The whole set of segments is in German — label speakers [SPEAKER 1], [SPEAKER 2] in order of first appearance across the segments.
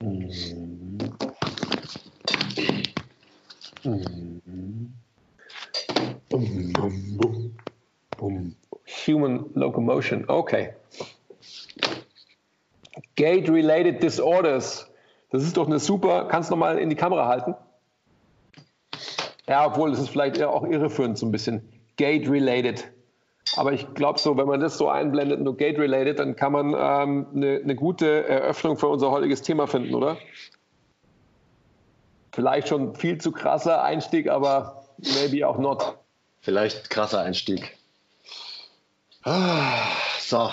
[SPEAKER 1] Mhm. Human locomotion, okay. Gate-related disorders. Das ist doch eine super. Kannst du nochmal in die Kamera halten? Ja, obwohl es ist vielleicht auch irreführend so ein bisschen. Gate-related. Aber ich glaube so, wenn man das so einblendet, nur Gate-related, dann kann man ähm, eine, eine gute Eröffnung für unser heutiges Thema finden, oder? Vielleicht schon viel zu krasser Einstieg, aber maybe auch not.
[SPEAKER 2] Vielleicht krasser Einstieg. Ah, so.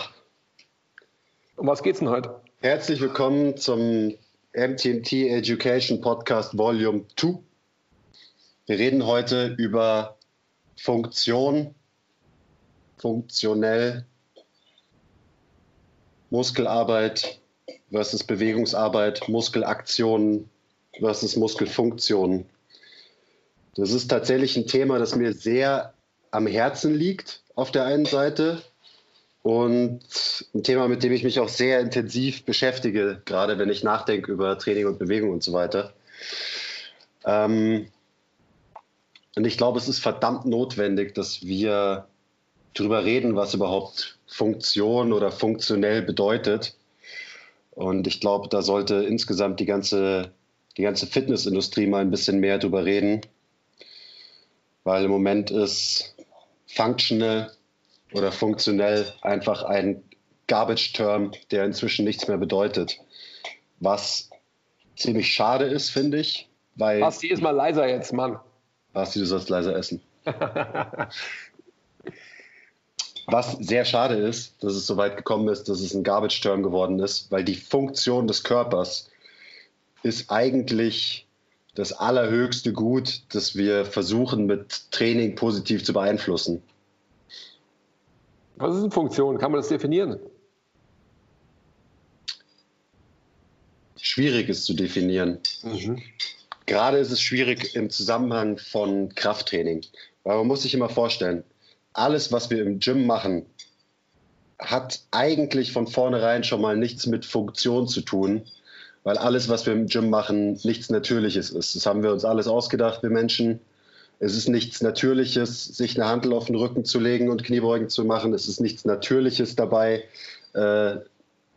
[SPEAKER 1] Um was geht's denn heute?
[SPEAKER 2] Herzlich willkommen zum MTMT Education Podcast Volume 2. Wir reden heute über Funktion, funktionell, Muskelarbeit versus Bewegungsarbeit, Muskelaktionen versus Muskelfunktionen. Das ist tatsächlich ein Thema, das mir sehr am Herzen liegt auf der einen Seite und ein Thema, mit dem ich mich auch sehr intensiv beschäftige, gerade wenn ich nachdenke über Training und Bewegung und so weiter. Ähm, und ich glaube, es ist verdammt notwendig, dass wir darüber reden, was überhaupt Funktion oder funktionell bedeutet. Und ich glaube, da sollte insgesamt die ganze, die ganze Fitnessindustrie mal ein bisschen mehr darüber reden weil im Moment ist functional oder funktionell einfach ein Garbage-Term, der inzwischen nichts mehr bedeutet. Was ziemlich schade ist, finde ich. Weil
[SPEAKER 1] Basti, ist mal leiser jetzt, Mann.
[SPEAKER 2] Basti, du sollst leiser essen. Was sehr schade ist, dass es so weit gekommen ist, dass es ein Garbage-Term geworden ist, weil die Funktion des Körpers ist eigentlich das allerhöchste Gut, das wir versuchen mit Training positiv zu beeinflussen.
[SPEAKER 1] Was ist eine Funktion? Kann man das definieren?
[SPEAKER 2] Schwierig ist zu definieren. Mhm. Gerade ist es schwierig im Zusammenhang von Krafttraining. Weil man muss sich immer vorstellen, alles, was wir im Gym machen, hat eigentlich von vornherein schon mal nichts mit Funktion zu tun, weil alles, was wir im Gym machen, nichts Natürliches ist. Das haben wir uns alles ausgedacht, wir Menschen. Es ist nichts Natürliches, sich eine Handel auf den Rücken zu legen und Kniebeugen zu machen. Es ist nichts Natürliches dabei, äh, eine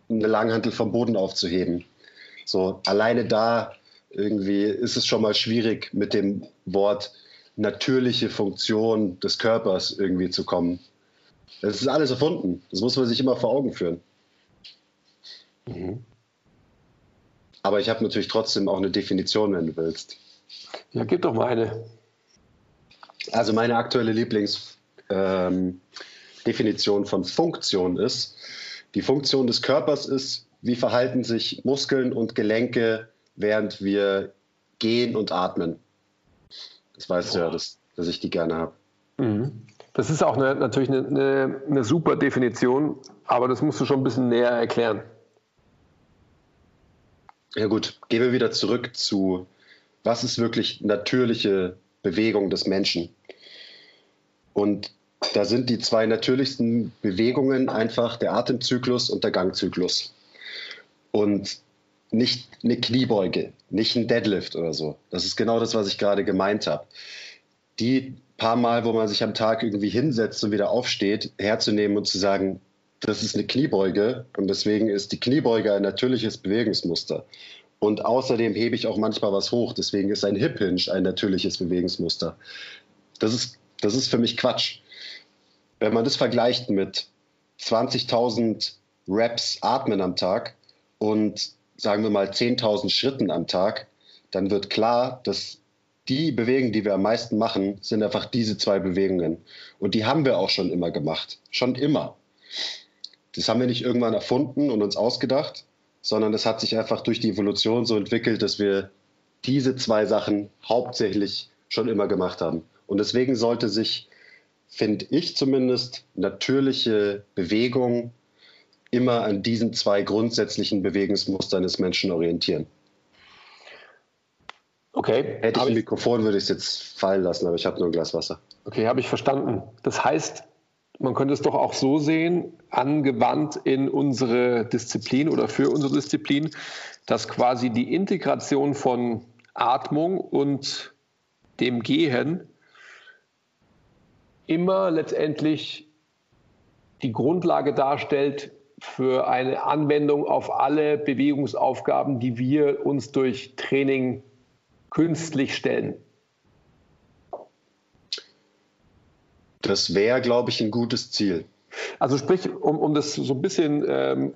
[SPEAKER 2] Langhantel vom Boden aufzuheben. So, alleine da irgendwie ist es schon mal schwierig, mit dem Wort natürliche Funktion des Körpers irgendwie zu kommen. Das ist alles erfunden. Das muss man sich immer vor Augen führen. Mhm. Aber ich habe natürlich trotzdem auch eine Definition, wenn du willst.
[SPEAKER 1] Ja, gib doch mal eine.
[SPEAKER 2] Also meine aktuelle Lieblingsdefinition ähm, von Funktion ist, die Funktion des Körpers ist, wie verhalten sich Muskeln und Gelenke, während wir gehen und atmen. Das weißt du ja, dass, dass ich die gerne habe.
[SPEAKER 1] Mhm. Das ist auch eine, natürlich eine, eine, eine super Definition, aber das musst du schon ein bisschen näher erklären.
[SPEAKER 2] Ja gut, gehen wir wieder zurück zu, was ist wirklich natürliche Bewegung des Menschen? Und da sind die zwei natürlichsten Bewegungen einfach der Atemzyklus und der Gangzyklus. Und nicht eine Kniebeuge, nicht ein Deadlift oder so. Das ist genau das, was ich gerade gemeint habe. Die paar Mal, wo man sich am Tag irgendwie hinsetzt und wieder aufsteht, herzunehmen und zu sagen, das ist eine Kniebeuge und deswegen ist die Kniebeuge ein natürliches Bewegungsmuster. Und außerdem hebe ich auch manchmal was hoch, deswegen ist ein Hip Hinge ein natürliches Bewegungsmuster. Das ist, das ist für mich Quatsch. Wenn man das vergleicht mit 20.000 Reps Atmen am Tag und sagen wir mal 10.000 Schritten am Tag, dann wird klar, dass die Bewegungen, die wir am meisten machen, sind einfach diese zwei Bewegungen. Und die haben wir auch schon immer gemacht. Schon immer. Das haben wir nicht irgendwann erfunden und uns ausgedacht, sondern das hat sich einfach durch die Evolution so entwickelt, dass wir diese zwei Sachen hauptsächlich schon immer gemacht haben. Und deswegen sollte sich, finde ich zumindest, natürliche Bewegung immer an diesen zwei grundsätzlichen Bewegungsmustern des Menschen orientieren.
[SPEAKER 1] Okay.
[SPEAKER 2] Hätte ich ein Mikrofon, würde ich es jetzt fallen lassen, aber ich habe nur ein Glas Wasser.
[SPEAKER 1] Okay, habe ich verstanden. Das heißt, man könnte es doch auch so sehen, angewandt in unsere Disziplin oder für unsere Disziplin, dass quasi die Integration von Atmung und dem Gehen immer letztendlich die Grundlage darstellt für eine Anwendung auf alle Bewegungsaufgaben, die wir uns durch Training künstlich stellen.
[SPEAKER 2] Das wäre, glaube ich, ein gutes Ziel.
[SPEAKER 1] Also sprich, um, um das so ein bisschen ähm,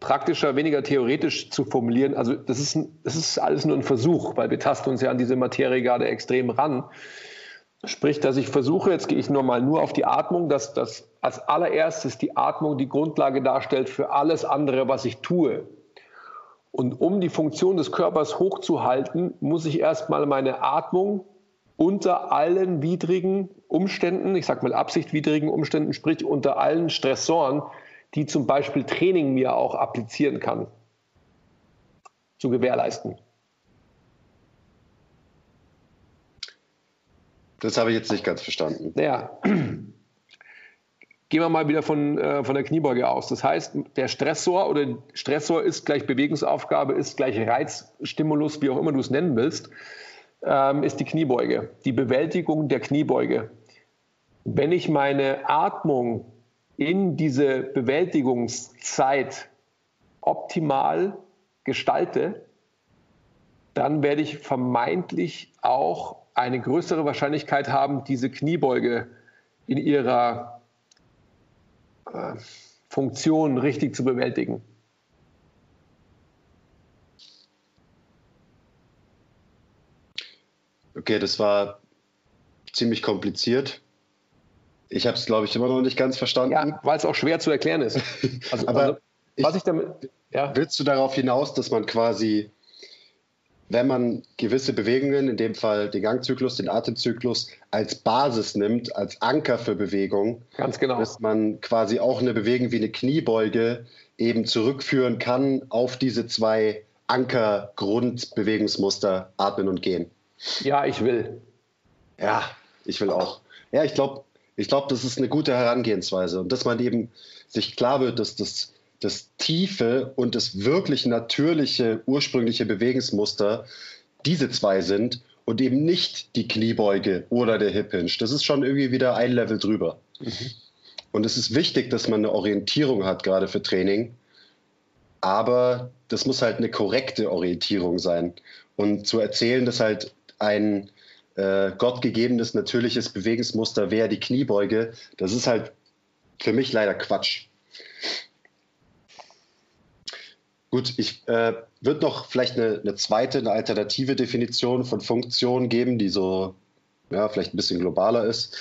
[SPEAKER 1] praktischer, weniger theoretisch zu formulieren, also das ist, das ist alles nur ein Versuch, weil wir tasten uns ja an diese Materie gerade extrem ran. Sprich, dass ich versuche, jetzt gehe ich nochmal nur auf die Atmung, dass das als allererstes die Atmung die Grundlage darstellt für alles andere, was ich tue. Und um die Funktion des Körpers hochzuhalten, muss ich erstmal meine Atmung unter allen widrigen Umständen, ich sage mal absichtwidrigen Umständen, sprich unter allen Stressoren, die zum Beispiel Training mir auch applizieren kann, zu gewährleisten.
[SPEAKER 2] Das habe ich jetzt nicht ganz verstanden.
[SPEAKER 1] Naja, gehen wir mal wieder von, äh, von der Kniebeuge aus. Das heißt, der Stressor oder Stressor ist gleich Bewegungsaufgabe, ist gleich Reizstimulus, wie auch immer du es nennen willst, ähm, ist die Kniebeuge, die Bewältigung der Kniebeuge. Wenn ich meine Atmung in diese Bewältigungszeit optimal gestalte, dann werde ich vermeintlich auch eine größere Wahrscheinlichkeit haben, diese Kniebeuge in ihrer äh, Funktion richtig zu bewältigen.
[SPEAKER 2] Okay, das war ziemlich kompliziert. Ich habe es, glaube ich, immer noch nicht ganz verstanden. Ja,
[SPEAKER 1] weil es auch schwer zu erklären ist.
[SPEAKER 2] Also, Aber also, was ich, ich damit. Ja. Willst du darauf hinaus, dass man quasi wenn man gewisse Bewegungen, in dem Fall den Gangzyklus, den Atemzyklus, als Basis nimmt, als Anker für Bewegung,
[SPEAKER 1] Ganz genau.
[SPEAKER 2] dass man quasi auch eine Bewegung wie eine Kniebeuge eben zurückführen kann auf diese zwei Anker-Grundbewegungsmuster, Atmen und Gehen.
[SPEAKER 1] Ja, ich will.
[SPEAKER 2] Ja, ich will auch. Ja, ich glaube, ich glaube, das ist eine gute Herangehensweise und dass man eben sich klar wird, dass das das tiefe und das wirklich natürliche, ursprüngliche Bewegungsmuster diese zwei sind und eben nicht die Kniebeuge oder der Hip Hinge. Das ist schon irgendwie wieder ein Level drüber. Mhm. Und es ist wichtig, dass man eine Orientierung hat, gerade für Training. Aber das muss halt eine korrekte Orientierung sein. Und zu erzählen, dass halt ein äh, gottgegebenes, natürliches Bewegungsmuster wäre die Kniebeuge, das ist halt für mich leider Quatsch. Gut, ich äh, würde noch vielleicht eine, eine, zweite, eine alternative Definition von Funktion geben, die so ja, vielleicht ein bisschen globaler ist.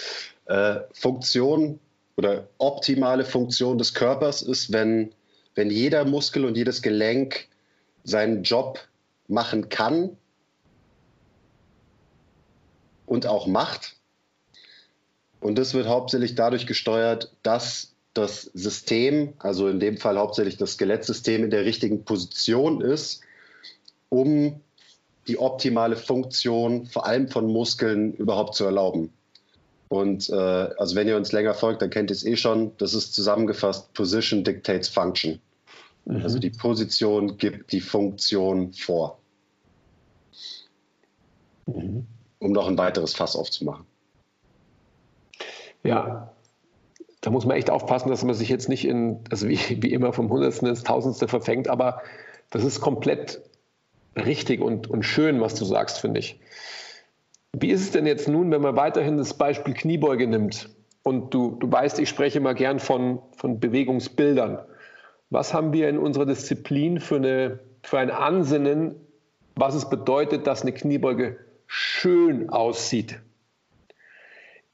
[SPEAKER 2] Äh, Funktion oder optimale Funktion des Körpers ist, wenn, wenn jeder Muskel und jedes Gelenk seinen Job machen kann und auch macht. Und das wird hauptsächlich dadurch gesteuert, dass das System, also in dem Fall hauptsächlich das Skelettsystem, in der richtigen Position ist, um die optimale Funktion vor allem von Muskeln überhaupt zu erlauben. Und äh, also wenn ihr uns länger folgt, dann kennt ihr es eh schon. Das ist zusammengefasst Position dictates Function. Mhm. Also die Position gibt die Funktion vor. Mhm. Um noch ein weiteres Fass aufzumachen.
[SPEAKER 1] Ja, da muss man echt aufpassen, dass man sich jetzt nicht in, also wie, wie immer vom Hundertsten ins Tausendste verfängt, aber das ist komplett richtig und, und schön, was du sagst, finde ich. Wie ist es denn jetzt nun, wenn man weiterhin das Beispiel Kniebeuge nimmt? Und du, du weißt, ich spreche immer gern von, von Bewegungsbildern. Was haben wir in unserer Disziplin für, eine, für ein Ansinnen, was es bedeutet, dass eine Kniebeuge schön aussieht?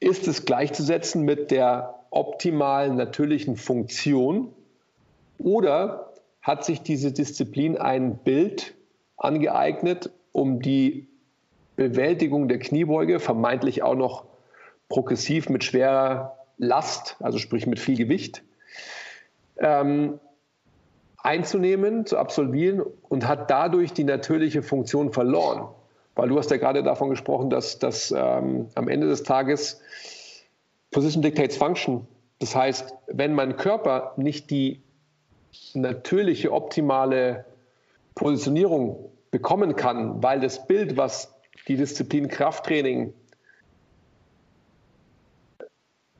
[SPEAKER 1] Ist es gleichzusetzen mit der optimalen natürlichen Funktion? Oder hat sich diese Disziplin ein Bild angeeignet, um die Bewältigung der Kniebeuge, vermeintlich auch noch progressiv mit schwerer Last, also sprich mit viel Gewicht, ähm, einzunehmen, zu absolvieren und hat dadurch die natürliche Funktion verloren. Weil du hast ja gerade davon gesprochen, dass, dass ähm, am Ende des Tages Position Dictates Function. Das heißt, wenn mein Körper nicht die natürliche, optimale Positionierung bekommen kann, weil das Bild, was die Disziplin Krafttraining,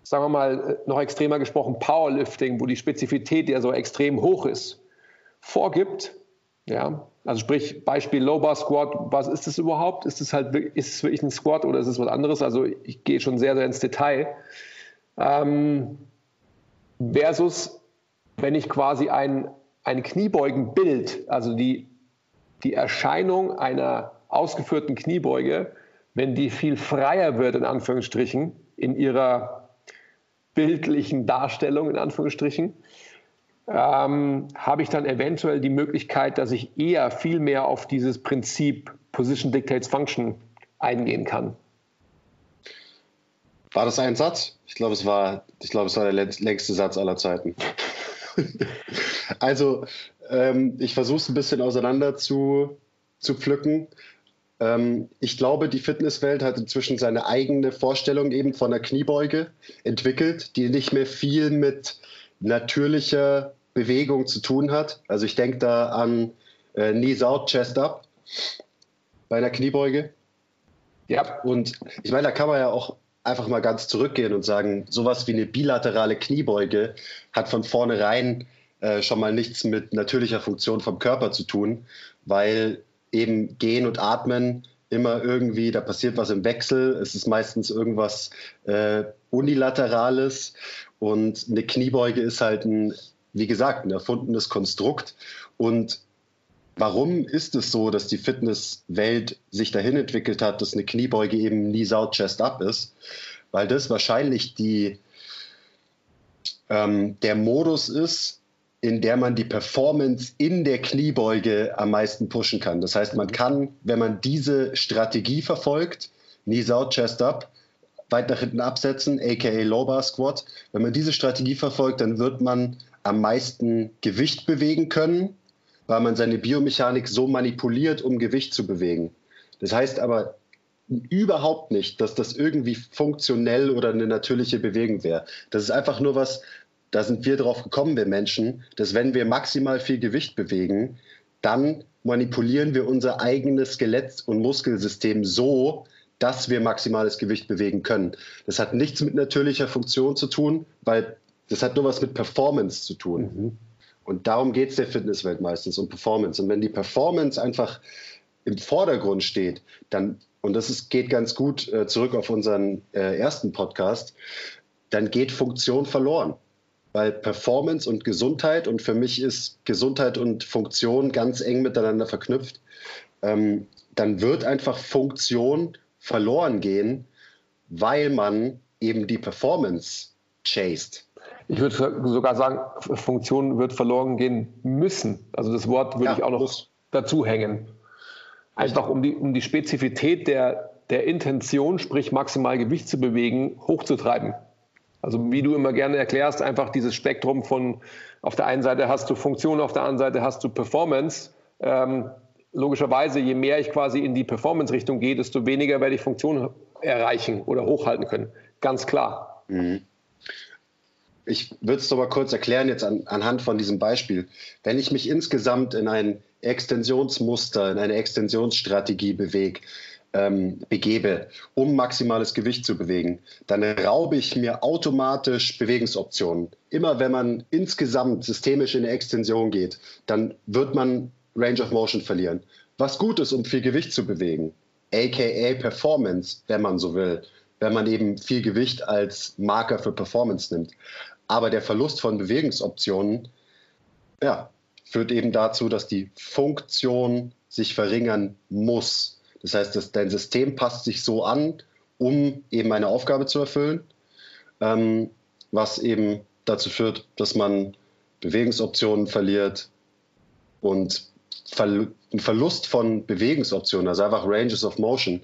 [SPEAKER 1] sagen wir mal noch extremer gesprochen Powerlifting, wo die Spezifität ja so extrem hoch ist, vorgibt, ja, also sprich Beispiel Low Bar Squat, was ist das überhaupt? Ist es halt ist es wirklich ein Squat oder ist es was anderes? Also ich gehe schon sehr, sehr ins Detail. Ähm, versus wenn ich quasi ein, ein Kniebeugenbild, also die, die Erscheinung einer ausgeführten Kniebeuge, wenn die viel freier wird, in Anführungsstrichen, in ihrer bildlichen Darstellung, in Anführungsstrichen, ähm, habe ich dann eventuell die Möglichkeit, dass ich eher viel mehr auf dieses Prinzip Position Dictates Function eingehen kann.
[SPEAKER 2] War das ein Satz? Ich glaube, es war, ich glaube, es war der längste Satz aller Zeiten. also, ähm, ich versuche es ein bisschen auseinander zu, zu pflücken. Ähm, ich glaube, die Fitnesswelt hat inzwischen seine eigene Vorstellung eben von der Kniebeuge entwickelt, die nicht mehr viel mit natürlicher Bewegung zu tun hat. Also ich denke da an äh, Knees out, Chest up bei einer Kniebeuge. Ja. Und ich meine, da kann man ja auch einfach mal ganz zurückgehen und sagen, sowas wie eine bilaterale Kniebeuge hat von vornherein äh, schon mal nichts mit natürlicher Funktion vom Körper zu tun, weil eben Gehen und Atmen immer irgendwie, da passiert was im Wechsel, es ist meistens irgendwas äh, Unilaterales und eine Kniebeuge ist halt ein, wie gesagt, ein erfundenes Konstrukt und Warum ist es so, dass die Fitnesswelt sich dahin entwickelt hat, dass eine Kniebeuge eben Knees out, Chest up ist? Weil das wahrscheinlich die, ähm, der Modus ist, in der man die Performance in der Kniebeuge am meisten pushen kann. Das heißt, man kann, wenn man diese Strategie verfolgt, Knees out, Chest up, weit nach hinten absetzen, aka Low Bar Squat, wenn man diese Strategie verfolgt, dann wird man am meisten Gewicht bewegen können weil man seine Biomechanik so manipuliert, um Gewicht zu bewegen. Das heißt aber überhaupt nicht, dass das irgendwie funktionell oder eine natürliche Bewegung wäre. Das ist einfach nur was, da sind wir drauf gekommen, wir Menschen, dass wenn wir maximal viel Gewicht bewegen, dann manipulieren wir unser eigenes Skelett- und Muskelsystem so, dass wir maximales Gewicht bewegen können. Das hat nichts mit natürlicher Funktion zu tun, weil das hat nur was mit Performance zu tun. Mhm. Und darum geht es der Fitnesswelt meistens, um Performance. Und wenn die Performance einfach im Vordergrund steht, dann, und das ist, geht ganz gut äh, zurück auf unseren äh, ersten Podcast, dann geht Funktion verloren. Weil Performance und Gesundheit, und für mich ist Gesundheit und Funktion ganz eng miteinander verknüpft, ähm, dann wird einfach Funktion verloren gehen, weil man eben die Performance chased.
[SPEAKER 1] Ich würde sogar sagen, Funktion wird verloren gehen müssen. Also das Wort würde ja, ich auch noch muss. dazu hängen. Einfach um die, um die Spezifität der, der Intention, sprich maximal Gewicht zu bewegen, hochzutreiben. Also wie du immer gerne erklärst, einfach dieses Spektrum von auf der einen Seite hast du Funktion, auf der anderen Seite hast du Performance. Ähm, logischerweise, je mehr ich quasi in die Performance-Richtung gehe, desto weniger werde ich Funktion erreichen oder hochhalten können. Ganz klar. Mhm
[SPEAKER 2] ich würde es mal kurz erklären jetzt an, anhand von diesem Beispiel. Wenn ich mich insgesamt in ein Extensionsmuster, in eine Extensionsstrategie bewege, ähm, begebe, um maximales Gewicht zu bewegen, dann raube ich mir automatisch Bewegungsoptionen. Immer wenn man insgesamt systemisch in eine Extension geht, dann wird man Range of Motion verlieren. Was gut ist, um viel Gewicht zu bewegen, aka Performance, wenn man so will, wenn man eben viel Gewicht als Marker für Performance nimmt. Aber der Verlust von Bewegungsoptionen ja, führt eben dazu, dass die Funktion sich verringern muss. Das heißt, dass dein System passt sich so an, um eben eine Aufgabe zu erfüllen, ähm, was eben dazu führt, dass man Bewegungsoptionen verliert und ein Verlust von Bewegungsoptionen, also einfach Ranges of Motion,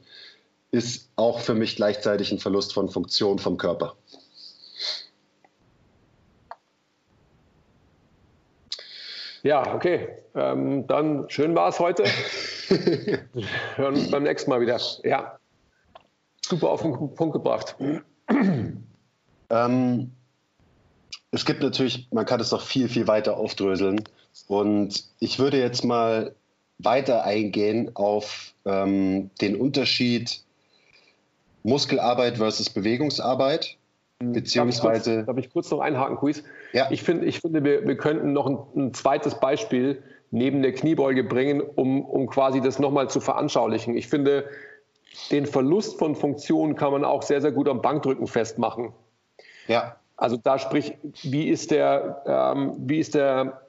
[SPEAKER 2] ist auch für mich gleichzeitig ein Verlust von Funktion vom Körper.
[SPEAKER 1] Ja, okay. Ähm, dann schön war es heute. Hören uns beim nächsten Mal wieder. Ja. Super auf den Punkt gebracht.
[SPEAKER 2] Ähm, es gibt natürlich, man kann es noch viel, viel weiter aufdröseln. Und ich würde jetzt mal weiter eingehen auf ähm, den Unterschied Muskelarbeit versus Bewegungsarbeit.
[SPEAKER 1] Beziehungsweise. Darf ich kurz, darf ich kurz noch einhaken, Quiz? Ja. Ich, find, ich finde, wir, wir könnten noch ein, ein, zweites Beispiel neben der Kniebeuge bringen, um, um quasi das nochmal zu veranschaulichen. Ich finde, den Verlust von Funktionen kann man auch sehr, sehr gut am Bankdrücken festmachen. Ja. Also da sprich, wie ist der, ähm, wie ist der,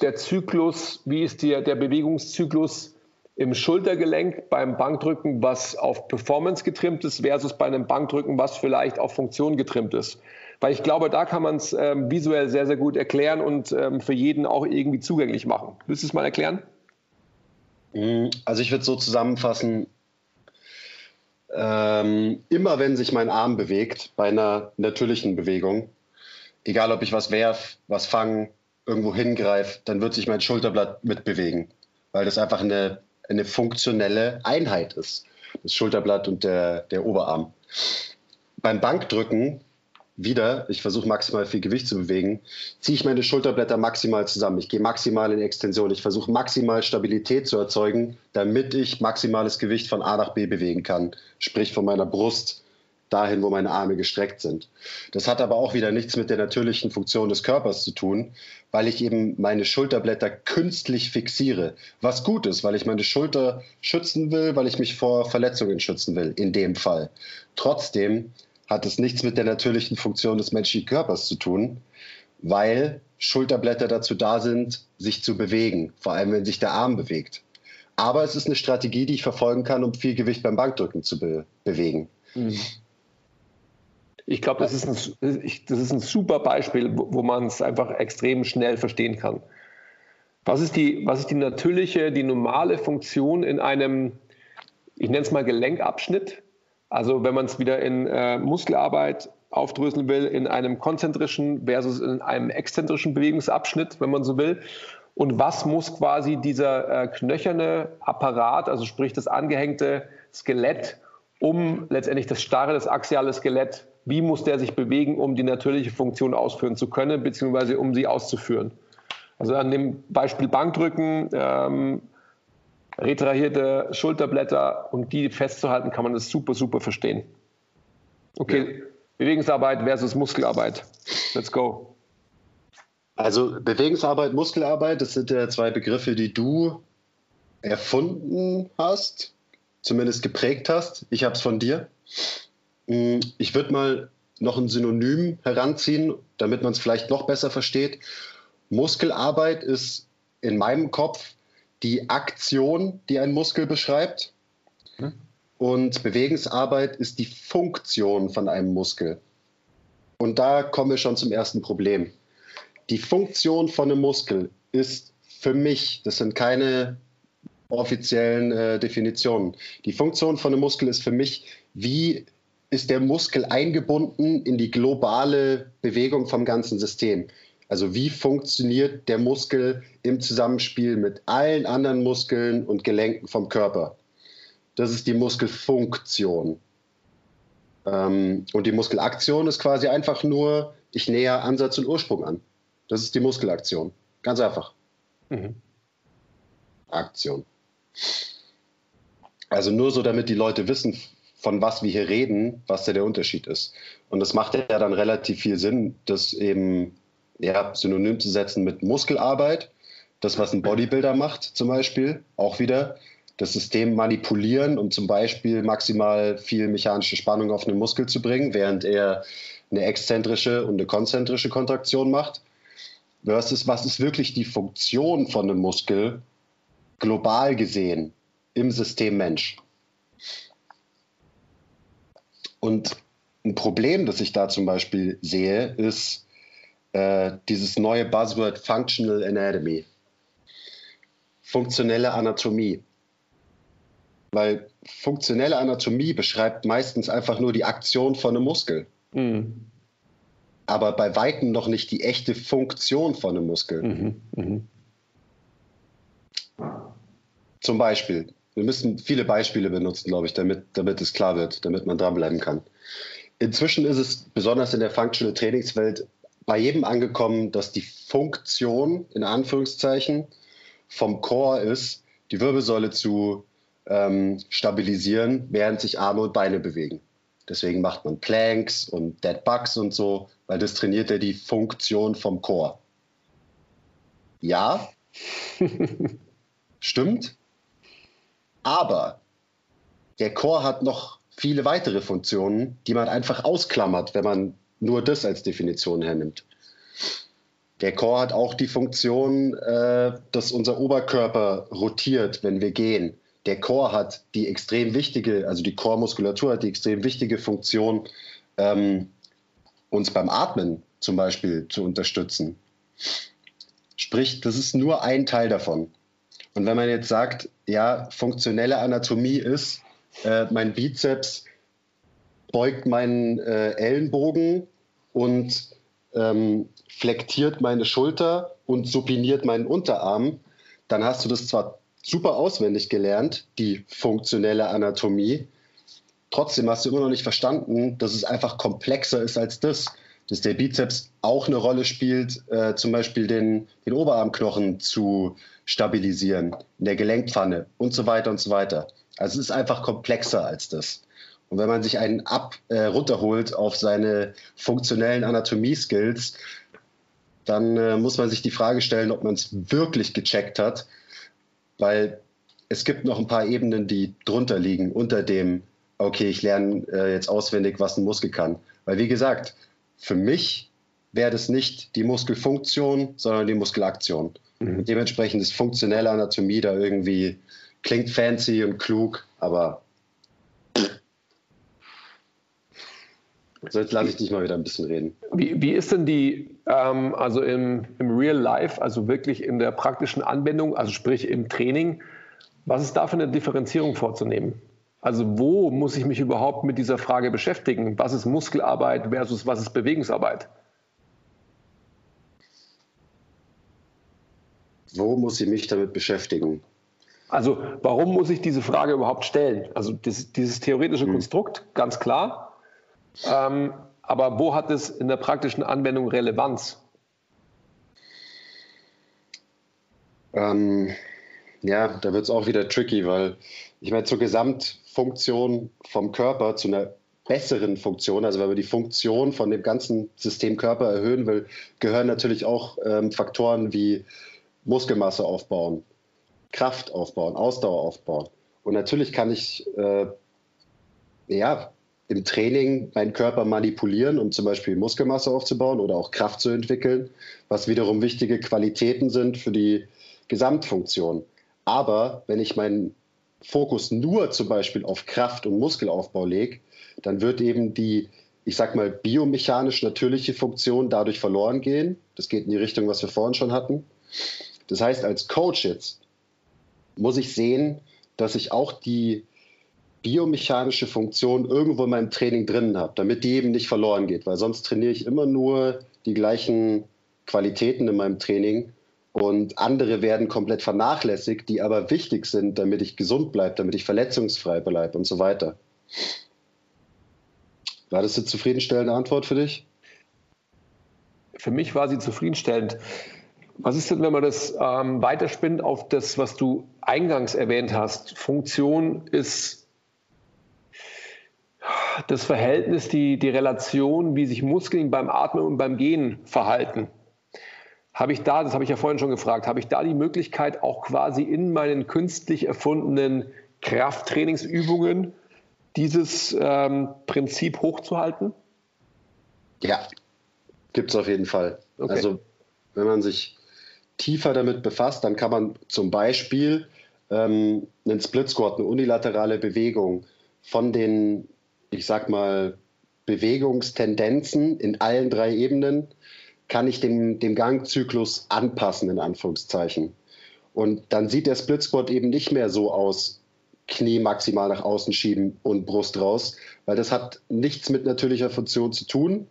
[SPEAKER 1] der Zyklus, wie ist der, der Bewegungszyklus im Schultergelenk beim Bankdrücken, was auf Performance getrimmt ist, versus bei einem Bankdrücken, was vielleicht auf Funktion getrimmt ist. Weil ich glaube, da kann man es ähm, visuell sehr, sehr gut erklären und ähm, für jeden auch irgendwie zugänglich machen. Willst du es mal erklären?
[SPEAKER 2] Mm, also ich würde so zusammenfassen, ähm, immer wenn sich mein Arm bewegt, bei einer natürlichen Bewegung, egal ob ich was werf, was fange, irgendwo hingreife, dann wird sich mein Schulterblatt mitbewegen, weil das einfach eine eine funktionelle Einheit ist. Das Schulterblatt und der, der Oberarm. Beim Bankdrücken wieder, ich versuche maximal viel Gewicht zu bewegen, ziehe ich meine Schulterblätter maximal zusammen. Ich gehe maximal in Extension. Ich versuche maximal Stabilität zu erzeugen, damit ich maximales Gewicht von A nach B bewegen kann. Sprich von meiner Brust dahin, wo meine Arme gestreckt sind. Das hat aber auch wieder nichts mit der natürlichen Funktion des Körpers zu tun, weil ich eben meine Schulterblätter künstlich fixiere. Was gut ist, weil ich meine Schulter schützen will, weil ich mich vor Verletzungen schützen will, in dem Fall. Trotzdem hat es nichts mit der natürlichen Funktion des menschlichen Körpers zu tun, weil Schulterblätter dazu da sind, sich zu bewegen, vor allem wenn sich der Arm bewegt. Aber es ist eine Strategie, die ich verfolgen kann, um viel Gewicht beim Bankdrücken zu be bewegen. Mhm.
[SPEAKER 1] Ich glaube, das, ist ein, das ist ein super Beispiel, wo, wo man es einfach extrem schnell verstehen kann. Was ist, die, was ist die natürliche, die normale Funktion in einem, ich nenne es mal Gelenkabschnitt? Also wenn man es wieder in äh, Muskelarbeit aufdröseln will, in einem konzentrischen versus in einem exzentrischen Bewegungsabschnitt, wenn man so will. Und was muss quasi dieser äh, knöcherne Apparat, also sprich das angehängte Skelett, um letztendlich das starre, das axiale Skelett wie muss der sich bewegen, um die natürliche Funktion ausführen zu können, beziehungsweise um sie auszuführen. Also an dem Beispiel Bankdrücken, ähm, retrahierte Schulterblätter und die festzuhalten, kann man das super, super verstehen. Okay, ja. Bewegungsarbeit versus Muskelarbeit. Let's go.
[SPEAKER 2] Also Bewegungsarbeit, Muskelarbeit, das sind ja zwei Begriffe, die du erfunden hast, zumindest geprägt hast. Ich habe es von dir. Mm, ich würde mal noch ein Synonym heranziehen, damit man es vielleicht noch besser versteht. Muskelarbeit ist in meinem Kopf die Aktion, die ein Muskel beschreibt. Hm. Und Bewegungsarbeit ist die Funktion von einem Muskel. Und da kommen wir schon zum ersten Problem. Die Funktion von einem Muskel ist für mich, das sind keine offiziellen äh, Definitionen, die Funktion von einem Muskel ist für mich, wie ist der Muskel eingebunden in die globale Bewegung vom ganzen System. Also wie funktioniert der Muskel im Zusammenspiel mit allen anderen Muskeln und Gelenken vom Körper? Das ist die Muskelfunktion. Ähm, und die Muskelaktion ist quasi einfach nur, ich näher Ansatz und Ursprung an. Das ist die Muskelaktion. Ganz einfach. Mhm. Aktion. Also nur so, damit die Leute wissen, von was wir hier reden, was da der Unterschied ist. Und das macht ja dann relativ viel Sinn, das eben ja, synonym zu setzen mit Muskelarbeit. Das, was ein Bodybuilder macht, zum Beispiel, auch wieder das System manipulieren, um zum Beispiel maximal viel mechanische Spannung auf einen Muskel zu bringen, während er eine exzentrische und eine konzentrische Kontraktion macht. Versus, was ist wirklich die Funktion von einem Muskel global gesehen im System Mensch? Und ein Problem, das ich da zum Beispiel sehe, ist äh, dieses neue Buzzword Functional Anatomy. Funktionelle Anatomie. Weil funktionelle Anatomie beschreibt meistens einfach nur die Aktion von einem Muskel. Mhm. Aber bei Weitem noch nicht die echte Funktion von einem Muskel. Mhm. Mhm. Zum Beispiel, wir müssen viele Beispiele benutzen, glaube ich, damit, damit es klar wird, damit man dranbleiben kann. Inzwischen ist es besonders in der Functional Trainingswelt bei jedem angekommen, dass die Funktion in Anführungszeichen vom Core ist, die Wirbelsäule zu ähm, stabilisieren, während sich Arme und Beine bewegen. Deswegen macht man Planks und Dead Bugs und so, weil das trainiert ja die Funktion vom Core. Ja, stimmt. Aber der Core hat noch viele weitere Funktionen, die man einfach ausklammert, wenn man nur das als Definition hernimmt. Der Core hat auch die Funktion, äh, dass unser Oberkörper rotiert, wenn wir gehen. Der Core hat die extrem wichtige, also die Core-Muskulatur hat die extrem wichtige Funktion, ähm, uns beim Atmen zum Beispiel zu unterstützen. Sprich, das ist nur ein Teil davon. Und wenn man jetzt sagt, ja, funktionelle Anatomie ist, äh, mein Bizeps beugt meinen äh, Ellenbogen und ähm, flektiert meine Schulter und supiniert meinen Unterarm, dann hast du das zwar super auswendig gelernt, die funktionelle Anatomie, trotzdem hast du immer noch nicht verstanden, dass es einfach komplexer ist als das. Dass der Bizeps auch eine Rolle spielt, äh, zum Beispiel den, den Oberarmknochen zu stabilisieren, in der Gelenkpfanne und so weiter und so weiter. Also es ist einfach komplexer als das. Und wenn man sich einen ab äh, runterholt auf seine funktionellen Anatomie-Skills, dann äh, muss man sich die Frage stellen, ob man es wirklich gecheckt hat, weil es gibt noch ein paar Ebenen, die drunter liegen, unter dem, okay, ich lerne äh, jetzt auswendig, was ein Muskel kann. Weil wie gesagt, für mich wäre das nicht die Muskelfunktion, sondern die Muskelaktion. Mhm. Dementsprechend ist funktionelle Anatomie da irgendwie, klingt fancy und klug, aber So, jetzt lasse ich dich mal wieder ein bisschen reden.
[SPEAKER 1] Wie, wie ist denn die, ähm, also im, im Real Life, also wirklich in der praktischen Anwendung, also sprich im Training, was ist da für eine Differenzierung vorzunehmen? Also wo muss ich mich überhaupt mit dieser Frage beschäftigen? Was ist Muskelarbeit versus was ist Bewegungsarbeit?
[SPEAKER 2] Wo muss ich mich damit beschäftigen?
[SPEAKER 1] Also warum muss ich diese Frage überhaupt stellen? Also dieses, dieses theoretische hm. Konstrukt, ganz klar. Ähm, aber wo hat es in der praktischen Anwendung Relevanz?
[SPEAKER 2] Ähm, ja, da wird es auch wieder tricky, weil ich meine, zur Gesamtfunktion vom Körper, zu einer besseren Funktion, also wenn man die Funktion von dem ganzen System Körper erhöhen will, gehören natürlich auch ähm, Faktoren wie Muskelmasse aufbauen, Kraft aufbauen, Ausdauer aufbauen. Und natürlich kann ich äh, ja, im Training meinen Körper manipulieren, um zum Beispiel Muskelmasse aufzubauen oder auch Kraft zu entwickeln, was wiederum wichtige Qualitäten sind für die Gesamtfunktion. Aber wenn ich meinen Fokus nur zum Beispiel auf Kraft und Muskelaufbau lege, dann wird eben die, ich sag mal, biomechanisch natürliche Funktion dadurch verloren gehen. Das geht in die Richtung, was wir vorhin schon hatten. Das heißt, als Coach jetzt muss ich sehen, dass ich auch die biomechanische Funktion irgendwo in meinem Training drin habe, damit die eben nicht verloren geht, weil sonst trainiere ich immer nur die gleichen Qualitäten in meinem Training und andere werden komplett vernachlässigt, die aber wichtig sind, damit ich gesund bleibe, damit ich verletzungsfrei bleibe und so weiter. War das eine zufriedenstellende Antwort für dich?
[SPEAKER 1] Für mich war sie zufriedenstellend. Was ist denn, wenn man das ähm, weiterspinnt auf das, was du eingangs erwähnt hast? Funktion ist das Verhältnis, die, die Relation, wie sich Muskeln beim Atmen und beim Gehen verhalten. Habe ich da, das habe ich ja vorhin schon gefragt, habe ich da die Möglichkeit, auch quasi in meinen künstlich erfundenen Krafttrainingsübungen dieses ähm, Prinzip hochzuhalten?
[SPEAKER 2] Ja, gibt es auf jeden Fall. Okay. Also wenn man sich tiefer damit befasst, dann kann man zum Beispiel ähm, einen Split Squat, eine unilaterale Bewegung von den ich sag mal, Bewegungstendenzen in allen drei Ebenen kann ich dem, dem Gangzyklus anpassen, in Anführungszeichen. Und dann sieht der Split Squat eben nicht mehr so aus, Knie maximal nach außen schieben und Brust raus, weil das hat nichts mit natürlicher Funktion zu tun.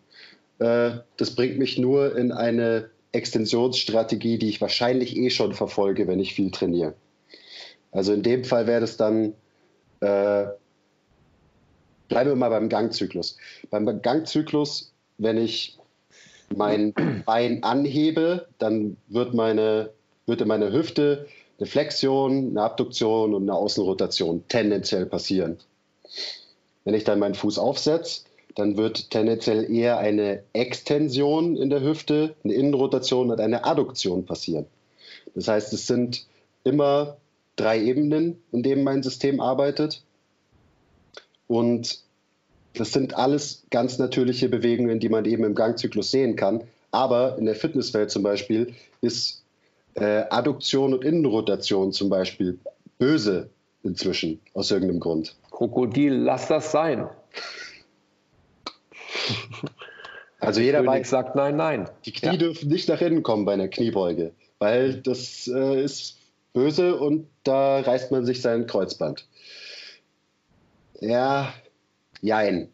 [SPEAKER 2] Äh, das bringt mich nur in eine Extensionsstrategie, die ich wahrscheinlich eh schon verfolge, wenn ich viel trainiere. Also in dem Fall wäre das dann äh, Bleiben wir mal beim Gangzyklus. Beim Gangzyklus, wenn ich mein Bein anhebe, dann wird meine, wird in meiner Hüfte eine Flexion, eine Abduktion und eine Außenrotation tendenziell passieren. Wenn ich dann meinen Fuß aufsetze, dann wird tendenziell eher eine Extension in der Hüfte, eine Innenrotation und eine Adduktion passieren. Das heißt, es sind immer drei Ebenen, in denen mein System arbeitet. Und das sind alles ganz natürliche Bewegungen, die man eben im Gangzyklus sehen kann. Aber in der Fitnesswelt zum Beispiel ist äh, Adduktion und Innenrotation zum Beispiel böse inzwischen, aus irgendeinem Grund.
[SPEAKER 1] Krokodil, lass das sein.
[SPEAKER 2] Also jeder weiß, sagt nein, nein. Die Knie ja. dürfen nicht nach innen kommen bei einer Kniebeuge, weil das äh, ist böse und da reißt man sich sein Kreuzband. Ja, jein.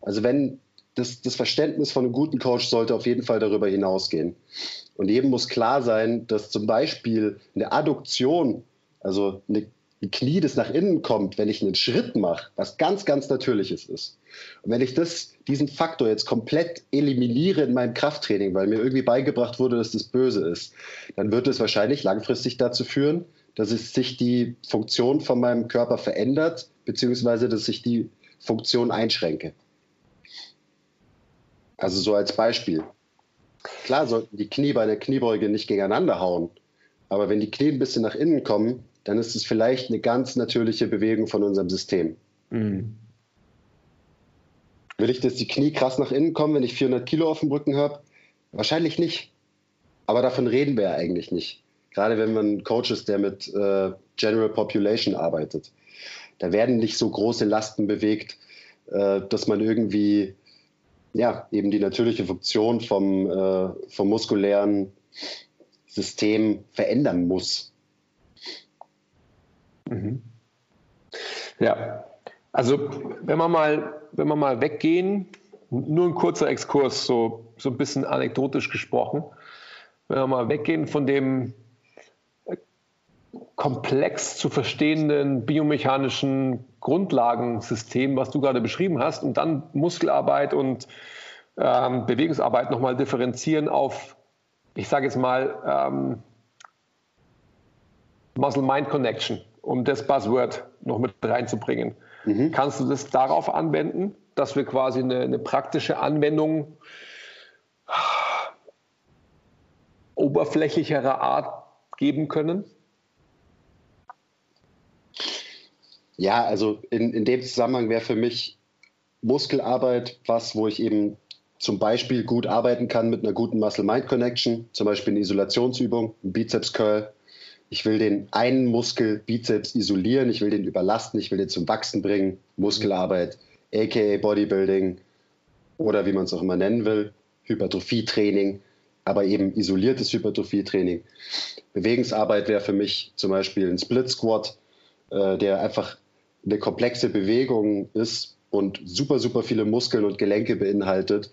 [SPEAKER 2] Also wenn das, das Verständnis von einem guten Coach sollte auf jeden Fall darüber hinausgehen. Und jedem muss klar sein, dass zum Beispiel eine Adduktion, also eine, ein Knie, das nach innen kommt, wenn ich einen Schritt mache, was ganz, ganz Natürliches ist. Und wenn ich das, diesen Faktor jetzt komplett eliminiere in meinem Krafttraining, weil mir irgendwie beigebracht wurde, dass das böse ist, dann wird es wahrscheinlich langfristig dazu führen, dass es sich die Funktion von meinem Körper verändert, beziehungsweise dass ich die Funktion einschränke. Also so als Beispiel. Klar sollten die Knie bei einer Kniebeuge nicht gegeneinander hauen, aber wenn die Knie ein bisschen nach innen kommen, dann ist es vielleicht eine ganz natürliche Bewegung von unserem System. Mhm. Will ich, dass die Knie krass nach innen kommen, wenn ich 400 Kilo auf dem Rücken habe? Wahrscheinlich nicht. Aber davon reden wir ja eigentlich nicht. Gerade wenn man Coach ist, der mit äh, General Population arbeitet. Da werden nicht so große Lasten bewegt, äh, dass man irgendwie ja, eben die natürliche Funktion vom, äh, vom muskulären System verändern muss.
[SPEAKER 1] Mhm. Ja, also wenn wir mal, wenn wir mal weggehen, nur ein kurzer Exkurs, so, so ein bisschen anekdotisch gesprochen, wenn wir mal weggehen von dem komplex zu verstehenden biomechanischen Grundlagensystem, was du gerade beschrieben hast, und dann Muskelarbeit und ähm, Bewegungsarbeit nochmal differenzieren auf, ich sage jetzt mal, ähm, Muscle-Mind-Connection, um das Buzzword noch mit reinzubringen. Mhm. Kannst du das darauf anwenden, dass wir quasi eine, eine praktische Anwendung oberflächlicherer Art geben können?
[SPEAKER 2] Ja, also in, in dem Zusammenhang wäre für mich Muskelarbeit was, wo ich eben zum Beispiel gut arbeiten kann mit einer guten Muscle-Mind-Connection, zum Beispiel eine Isolationsübung, ein Bizeps-Curl. Ich will den einen Muskel Bizeps isolieren, ich will den überlasten, ich will den zum Wachsen bringen, Muskelarbeit, aka Bodybuilding oder wie man es auch immer nennen will, Hypertrophie-Training, aber eben isoliertes Hypertrophie-Training. Bewegungsarbeit wäre für mich zum Beispiel ein Split Squat, äh, der einfach eine komplexe Bewegung ist und super, super viele Muskeln und Gelenke beinhaltet.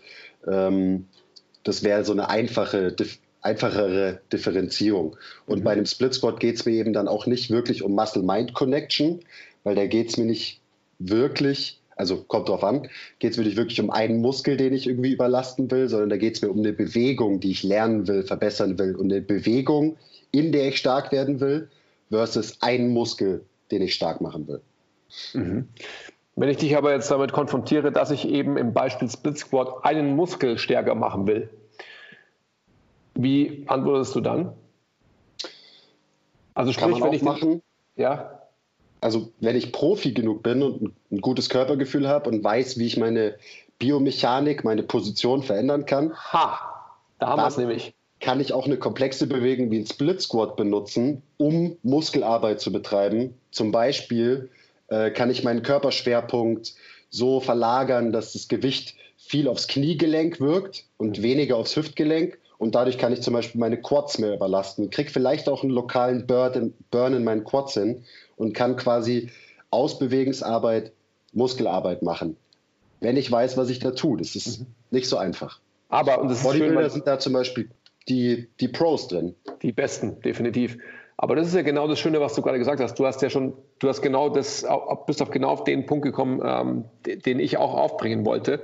[SPEAKER 2] Ähm, das wäre so eine einfache, einfachere Differenzierung. Und mhm. bei einem Split Squat geht es mir eben dann auch nicht wirklich um Muscle-Mind-Connection, weil da geht es mir nicht wirklich, also kommt drauf an, geht es mir nicht wirklich um einen Muskel, den ich irgendwie überlasten will, sondern da geht es mir um eine Bewegung, die ich lernen will, verbessern will und eine Bewegung, in der ich stark werden will, versus einen Muskel, den ich stark machen will.
[SPEAKER 1] Mhm. Wenn ich dich aber jetzt damit konfrontiere, dass ich eben im Beispiel Split Squat einen Muskel stärker machen will, wie antwortest du dann?
[SPEAKER 2] Also sprich, wenn ich machen, ja. Also wenn ich Profi genug bin und ein gutes Körpergefühl habe und weiß, wie ich meine Biomechanik, meine Position verändern kann,
[SPEAKER 1] ha, da haben wir es nämlich.
[SPEAKER 2] Kann ich auch eine komplexe Bewegung wie ein Split Squat benutzen, um Muskelarbeit zu betreiben? Zum Beispiel äh, kann ich meinen Körperschwerpunkt so verlagern, dass das Gewicht viel aufs Kniegelenk wirkt und weniger aufs Hüftgelenk. Und dadurch kann ich zum Beispiel meine Quads mehr überlasten. Krieg vielleicht auch einen lokalen Burn in meinen Quads hin und kann quasi aus Bewegungsarbeit Muskelarbeit machen. Wenn ich weiß, was ich da tue. Das ist mhm. nicht so einfach.
[SPEAKER 1] Aber und das
[SPEAKER 2] Bodybuilder sind da zum Beispiel die, die Pros drin.
[SPEAKER 1] Die besten, definitiv. Aber das ist ja genau das Schöne, was du gerade gesagt hast. Du hast ja schon, du hast genau das, bist auf genau auf den Punkt gekommen, ähm, den ich auch aufbringen wollte.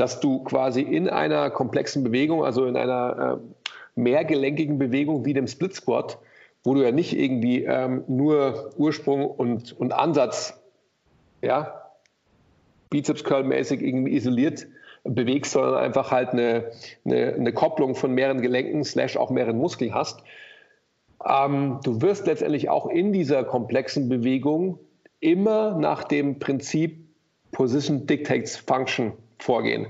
[SPEAKER 1] dass du quasi in einer komplexen Bewegung, also in einer äh, mehrgelenkigen Bewegung wie dem Split Squat, wo du ja nicht irgendwie ähm, nur Ursprung und, und Ansatz, ja, Bizeps Curl mäßig irgendwie isoliert bewegst, sondern einfach halt eine, eine, eine Kopplung von mehreren Gelenken slash auch mehreren Muskeln hast. Ähm, du wirst letztendlich auch in dieser komplexen Bewegung immer nach dem Prinzip Position Dictates Function vorgehen.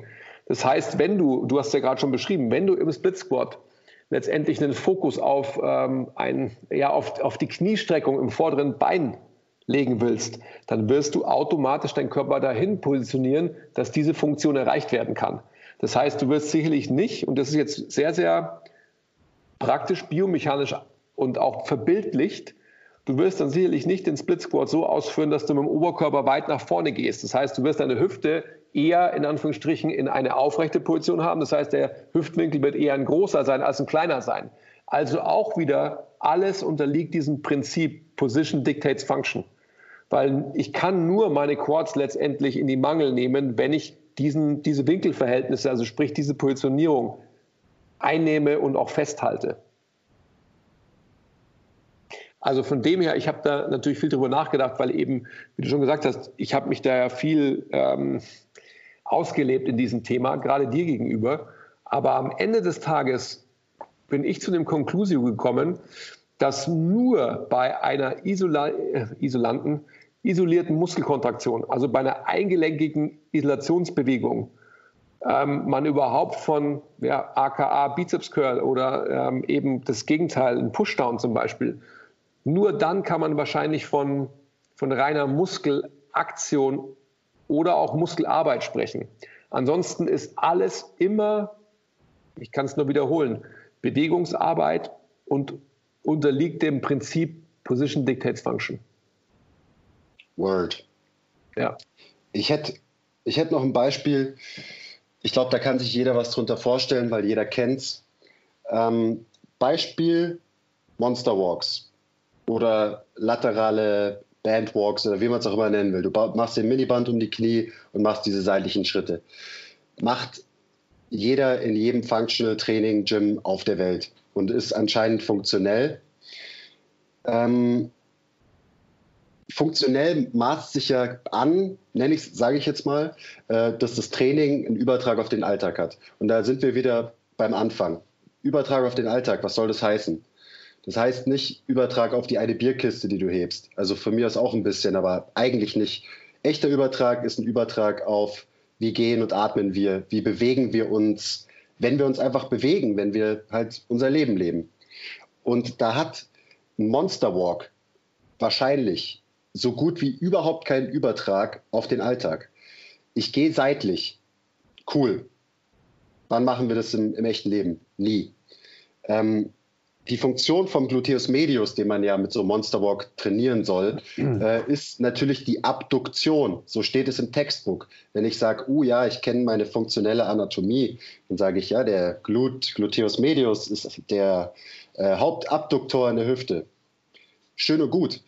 [SPEAKER 1] Das heißt, wenn du, du hast ja gerade schon beschrieben, wenn du im Split Squat letztendlich einen Fokus auf, ähm, ein, ja, auf, auf die Kniestreckung im vorderen Bein legen willst, dann wirst du automatisch deinen Körper dahin positionieren, dass diese Funktion erreicht werden kann. Das heißt, du wirst sicherlich nicht, und das ist jetzt sehr, sehr praktisch, biomechanisch und auch verbildlicht, du wirst dann sicherlich nicht den Split Squat so ausführen, dass du mit dem Oberkörper weit nach vorne gehst. Das heißt, du wirst deine Hüfte eher in Anführungsstrichen in eine aufrechte Position haben. Das heißt, der Hüftwinkel wird eher ein großer sein als ein kleiner sein. Also auch wieder alles unterliegt diesem Prinzip Position dictates Function weil ich kann nur meine Quads letztendlich in die Mangel nehmen, wenn ich diesen, diese Winkelverhältnisse, also sprich diese Positionierung einnehme und auch festhalte. Also von dem her, ich habe da natürlich viel drüber nachgedacht, weil eben, wie du schon gesagt hast, ich habe mich da ja viel ähm, ausgelebt in diesem Thema, gerade dir gegenüber. Aber am Ende des Tages bin ich zu dem Konklusio gekommen, dass nur bei einer Isola äh, isolanten isolierten Muskelkontraktion, also bei einer eingelenkigen Isolationsbewegung, ähm, man überhaupt von ja, AKA Bizeps Curl oder ähm, eben das Gegenteil, ein Pushdown zum Beispiel, nur dann kann man wahrscheinlich von, von reiner Muskelaktion oder auch Muskelarbeit sprechen. Ansonsten ist alles immer, ich kann es nur wiederholen, Bewegungsarbeit und unterliegt dem Prinzip Position Dictates Function.
[SPEAKER 2] Word. Ja. Ich hätte ich hätt noch ein Beispiel. Ich glaube, da kann sich jeder was drunter vorstellen, weil jeder kennt's. Ähm, Beispiel Monster Walks oder laterale Bandwalks oder wie man es auch immer nennen will. Du machst den Miniband um die Knie und machst diese seitlichen Schritte. Macht jeder in jedem Functional Training Gym auf der Welt und ist anscheinend funktionell. Ähm, funktionell maßt sich ja an, nenne ich, sage ich jetzt mal, äh, dass das Training einen Übertrag auf den Alltag hat. Und da sind wir wieder beim Anfang. Übertrag auf den Alltag, was soll das heißen? Das heißt nicht Übertrag auf die eine Bierkiste, die du hebst. Also von mir aus auch ein bisschen, aber eigentlich nicht. Echter Übertrag ist ein Übertrag auf, wie gehen und atmen wir, wie bewegen wir uns, wenn wir uns einfach bewegen, wenn wir halt unser Leben leben. Und da hat Monster Walk wahrscheinlich so gut wie überhaupt keinen Übertrag auf den Alltag. Ich gehe seitlich. Cool. Wann machen wir das im, im echten Leben? Nie. Ähm, die Funktion vom Gluteus medius, den man ja mit so Monster Walk trainieren soll, mhm. äh, ist natürlich die Abduktion. So steht es im Textbuch. Wenn ich sage, uh ja, ich kenne meine funktionelle Anatomie, dann sage ich ja, der Glut, Gluteus medius ist der äh, Hauptabduktor in der Hüfte. Schön und gut.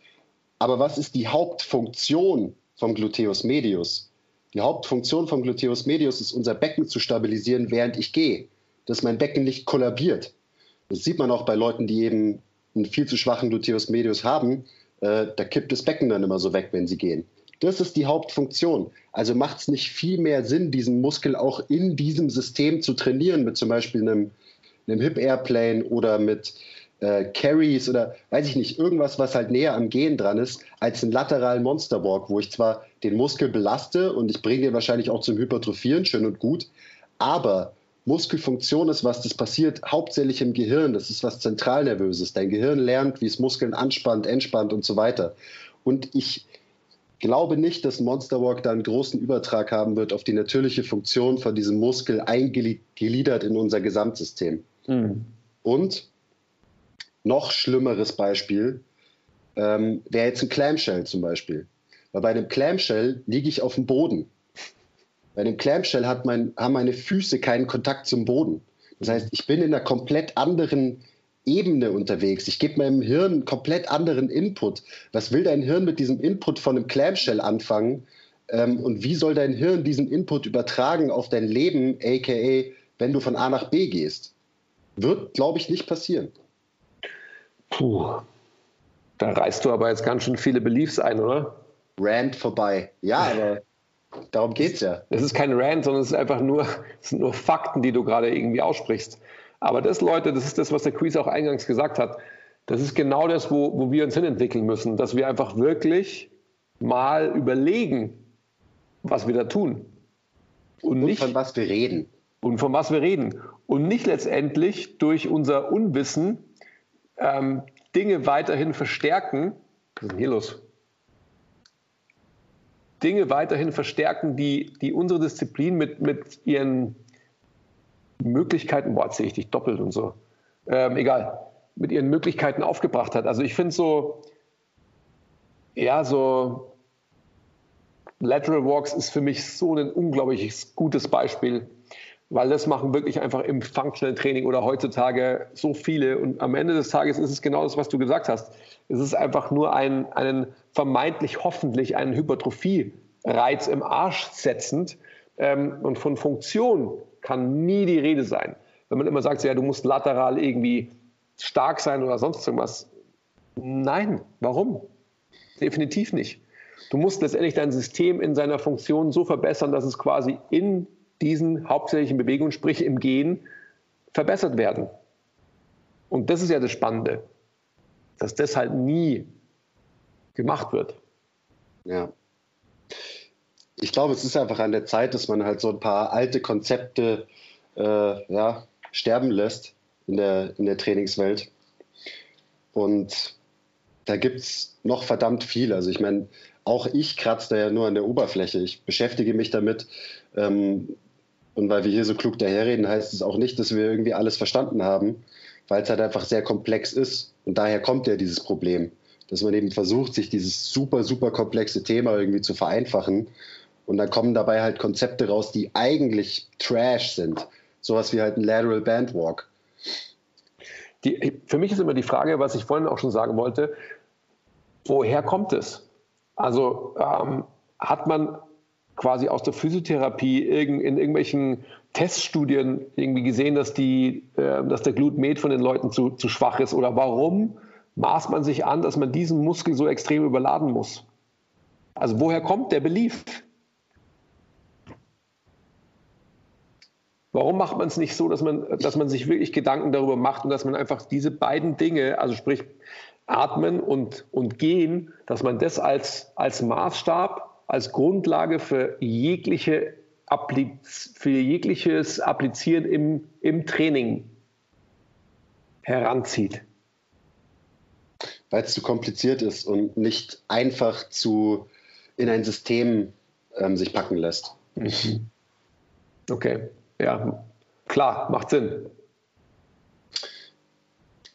[SPEAKER 2] Aber was ist die Hauptfunktion vom Gluteus medius? Die Hauptfunktion vom Gluteus medius ist, unser Becken zu stabilisieren, während ich gehe, dass mein Becken nicht kollabiert. Das sieht man auch bei Leuten, die eben einen viel zu schwachen Gluteus medius haben. Äh, da kippt das Becken dann immer so weg, wenn sie gehen. Das ist die Hauptfunktion. Also macht es nicht viel mehr Sinn, diesen Muskel auch in diesem System zu trainieren, mit zum Beispiel einem, einem Hip Airplane oder mit äh, Carries oder weiß ich nicht, irgendwas, was halt näher am Gehen dran ist, als einen lateralen Monsterwalk, wo ich zwar den Muskel belaste und ich bringe den wahrscheinlich auch zum Hypertrophieren, schön und gut, aber Muskelfunktion ist, was das passiert, hauptsächlich im Gehirn. Das ist was Zentralnervöses. Dein Gehirn lernt, wie es Muskeln anspannt, entspannt und so weiter. Und ich glaube nicht, dass Monsterwalk da einen großen Übertrag haben wird auf die natürliche Funktion von diesem Muskel eingegliedert in unser Gesamtsystem. Mhm. Und noch schlimmeres Beispiel ähm, wäre jetzt ein Clamshell zum Beispiel. Weil bei einem Clamshell liege ich auf dem Boden. Bei einem Clamshell hat mein, haben meine Füße keinen Kontakt zum Boden. Das heißt, ich bin in einer komplett anderen Ebene unterwegs. Ich gebe meinem Hirn einen komplett anderen Input. Was will dein Hirn mit diesem Input von einem Clamshell anfangen, Ähm, und wie soll dein Hirn diesen Input übertragen auf dein Leben, aka wenn du von A nach B gehst? Wird, glaube ich, nicht passieren.
[SPEAKER 1] Puh, da reißt du aber jetzt ganz schön viele Beliefs ein, oder?
[SPEAKER 2] Rand vorbei. Ja, aber darum geht es ja.
[SPEAKER 1] Es ist kein Rand, sondern es ist einfach nur, es sind nur Fakten, die du gerade irgendwie aussprichst. Aber das, Leute, das ist das, was der Quiz auch eingangs gesagt hat. Das ist genau das, wo, wo wir uns hinentwickeln müssen, dass wir einfach wirklich mal überlegen, was wir da tun.
[SPEAKER 2] Und, und nicht, von was wir reden.
[SPEAKER 1] Und von was wir reden. Und nicht letztendlich durch unser Unwissen ähm, Dinge weiterhin verstärken. Was ist denn hier los? Dinge weiterhin verstärken, die, die unsere Disziplin mit, mit ihren Möglichkeiten, boah, sehe ich dich doppelt und so. Ähm, egal, mit ihren Möglichkeiten aufgebracht hat. Also ich finde so, ja, so Lateral Walks ist für mich so ein unglaublich gutes Beispiel, weil das machen wirklich einfach im Functional Training oder heutzutage so viele. Und am Ende des Tages ist es genau das, was du gesagt hast. Es ist einfach nur ein, einen vermeintlich hoffentlich einen Hypertrophie-Reiz im Arsch setzend. Ähm, und von Funktion kann nie die Rede sein. Wenn man immer sagt, ja, du musst lateral irgendwie stark sein oder sonst irgendwas. Nein, warum? Definitiv nicht. Du musst letztendlich dein System in seiner Funktion so verbessern, dass es quasi in diesen hauptsächlichen Bewegungen, sprich im Gehen, verbessert werden. Und das ist ja das Spannende, dass das halt nie gemacht wird.
[SPEAKER 2] Ja ich glaube, es ist einfach an der Zeit, dass man halt so ein paar alte Konzepte äh, ja, sterben lässt in der, in der Trainingswelt. Und da gibt es noch verdammt viel. Also ich meine, auch ich kratze da ja nur an der Oberfläche. Ich beschäftige mich damit. Ähm, und weil wir hier so klug daherreden, heißt es auch nicht, dass wir irgendwie alles verstanden haben, weil es halt einfach sehr komplex ist. Und daher kommt ja dieses Problem, dass man eben versucht, sich dieses super, super komplexe Thema irgendwie zu vereinfachen und dann kommen dabei halt Konzepte raus, die eigentlich Trash sind. Sowas wie halt ein Lateral Bandwalk.
[SPEAKER 1] Die, für mich ist immer die Frage, was ich vorhin auch schon sagen wollte, woher kommt es? Also ähm, hat man quasi aus der Physiotherapie in, irgendwelchen Teststudien irgendwie gesehen, dass, die, äh, dass der Glutmet von den Leuten zu, zu schwach ist? Oder warum maßt man sich an, dass man diesen Muskel so extrem überladen muss? Also woher kommt der Belief? Warum macht man es nicht so, dass man, dass man sich wirklich Gedanken darüber macht und dass man einfach diese beiden Dinge, also sprich Atmen und, und Gehen, dass man das als, als Maßstab, als Grundlage für jegliche für jegliches Applizieren im, im Training heranzieht?
[SPEAKER 2] Weil es zu kompliziert ist und nicht einfach zu in ein System ähm, sich packen lässt. Mhm.
[SPEAKER 1] Okay ja, klar, macht Sinn.